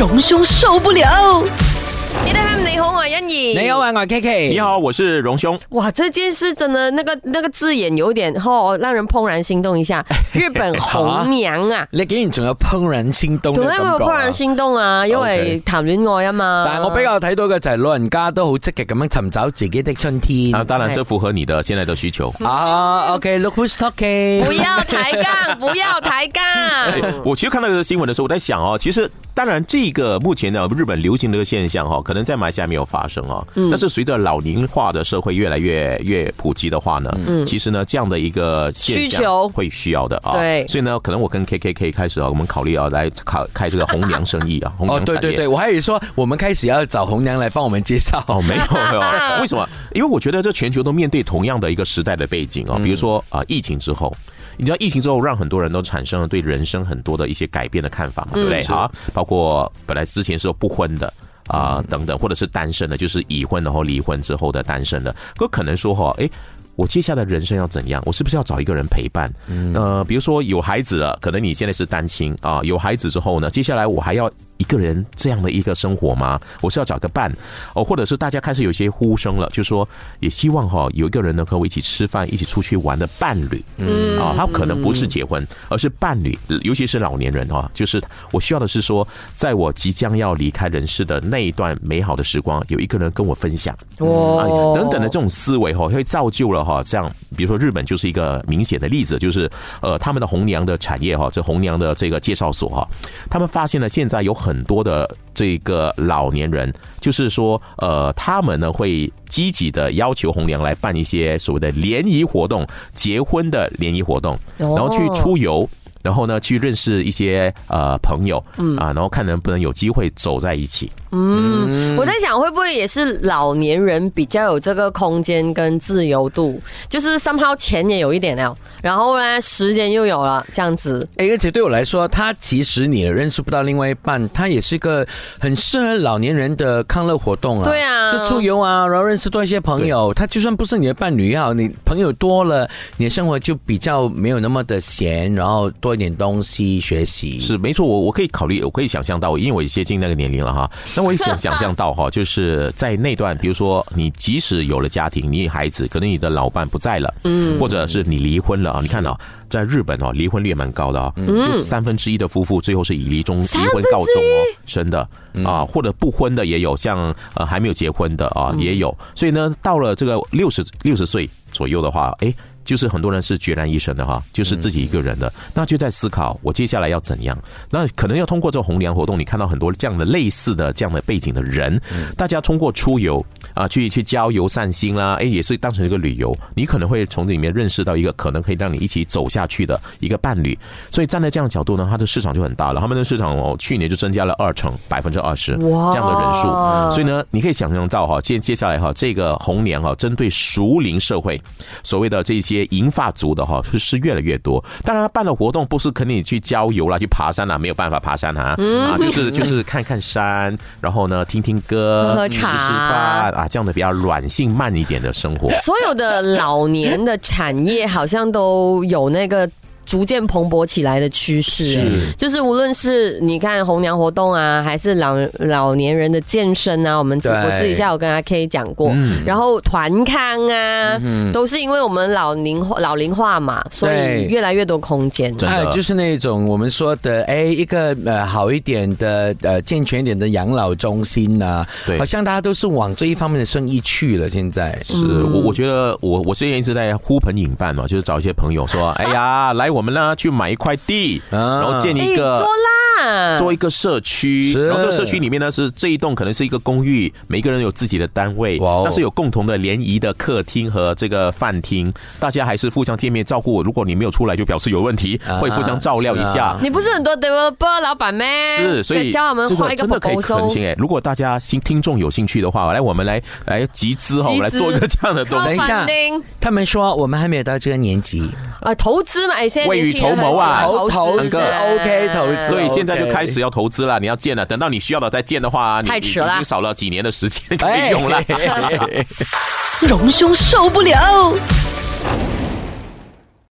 隆兄受不了。你好，你好，我 K K。你好，我是荣兄。哇，这件事真的那个那个字眼有点吼，让人怦然心动一下。日本红娘啊！你竟然仲有怦然心动的感有同怦然心动啊，因为谈恋爱啊嘛。但系我比较睇到嘅就系老人家都好积极咁样寻找自己的春天。啊，当然，这符合你的现在的需求 啊。OK，look who's talking。不要抬杠，不要抬杠。我其实看到新闻的时候，我在想哦，其实当然，这个目前的日本流行呢个现象哈。可能在马来西亚没有发生啊，但是随着老龄化的社会越来越越普及的话呢，嗯，其实呢这样的一个需求会需要的啊，对，所以呢，可能我跟 K K K 开始啊，我们考虑啊，来考开这个红娘生意啊，红娘产业。哦，对对对，我还以为说我们开始要找红娘来帮我们介绍哦，没有没有，为什么？因为我觉得这全球都面对同样的一个时代的背景啊，比如说啊，疫情之后，你知道疫情之后让很多人都产生了对人生很多的一些改变的看法，对不对？好，包括本来之前是不婚的。啊，等等，或者是单身的，就是已婚然后离婚之后的单身的，可可能说哈，哎，我接下来人生要怎样？我是不是要找一个人陪伴？呃，比如说有孩子了，可能你现在是单亲啊，有孩子之后呢，接下来我还要。一个人这样的一个生活吗？我是要找个伴哦，或者是大家开始有些呼声了，就说也希望哈有一个人能和我一起吃饭、一起出去玩的伴侣，嗯啊，他可能不是结婚，而是伴侣，尤其是老年人哈，就是我需要的是说，在我即将要离开人世的那一段美好的时光，有一个人跟我分享，哦等等的这种思维哈，会造就了哈，像比如说日本就是一个明显的例子，就是呃他们的红娘的产业哈，这红娘的这个介绍所哈，他们发现了现在有很很多的这个老年人，就是说，呃，他们呢会积极的要求红娘来办一些所谓的联谊活动，结婚的联谊活动，然后去出游，然后呢去认识一些呃朋友，嗯啊，然后看能不能有机会走在一起。嗯，我在想会不会也是老年人比较有这个空间跟自由度，就是 somehow 钱也有一点了，然后呢时间又有了，这样子。哎，而且对我来说，他其实你认识不到另外一半，他也是一个很适合老年人的康乐活动啊。对啊，就出游啊，然后认识多一些朋友。他就算不是你的伴侣也好，你朋友多了，你的生活就比较没有那么的闲，然后多一点东西学习。是没错，我我可以考虑，我可以想象到，因为我接近那个年龄了哈。我也想想象到哈，就是在那段，比如说你即使有了家庭，你孩子，可能你的老伴不在了，嗯，或者是你离婚了啊。你看哦，在日本哦，离婚率也蛮高的哦，就是三分之一的夫妇最后是以离中离婚告终哦，真的啊，或者不婚的也有，像呃还没有结婚的啊也有。所以呢，到了这个六十六十岁左右的话，哎。就是很多人是孑然一身的哈，就是自己一个人的，那就在思考我接下来要怎样。那可能要通过这个红娘活动，你看到很多这样的类似的这样的背景的人，大家通过出游啊，去去郊游散心啦，哎，也是当成一个旅游。你可能会从这里面认识到一个可能可以让你一起走下去的一个伴侣。所以站在这样的角度呢，它的市场就很大了。他们的市场哦，去年就增加了二成，百分之二十这样的人数。所以呢，你可以想象到哈，接接下来哈，这个红娘哈，针对熟龄社会，所谓的这一些。些银发族的哈是是越来越多，当然办的活动不是肯定去郊游啦，去爬山啦，没有办法爬山啊，啊就是就是看看山，然后呢听听歌，喝茶啊这样的比较软性慢一点的生活。所有的老年的产业好像都有那个。逐渐蓬勃起来的趋势，就是无论是你看红娘活动啊，还是老老年人的健身啊，我们我私底下我跟阿 K 讲过，然后团康啊，嗯、都是因为我们老龄老龄化嘛，所以越来越多空间。真就是那种我们说的，哎，一个呃好一点的呃健全一点的养老中心啊，对，好像大家都是往这一方面的生意去了。现在是我我觉得我我之前一直在呼朋引伴嘛，就是找一些朋友说，哎呀，来我。我们呢，去买一块地，然后建一个。做一个社区，然后这个社区里面呢是这一栋可能是一个公寓，每个人有自己的单位，但是有共同的联谊的客厅和这个饭厅，大家还是互相见面照顾。如果你没有出来，就表示有问题，会互相照料一下。你不是很多 developer 老板吗？是，所以这个真的可以很亲哎。如果大家新听众有兴趣的话，来我们来来集资哈，我们来做一个这样的东。等一下，他们说我们还没有到这个年纪啊，投资嘛，先未雨绸缪啊，投投资 OK 投资，所以现在。现在就开始要投资了，你要建了，等到你需要了再建的话，太迟了，少了几年的时间可以用了。荣兄受不了。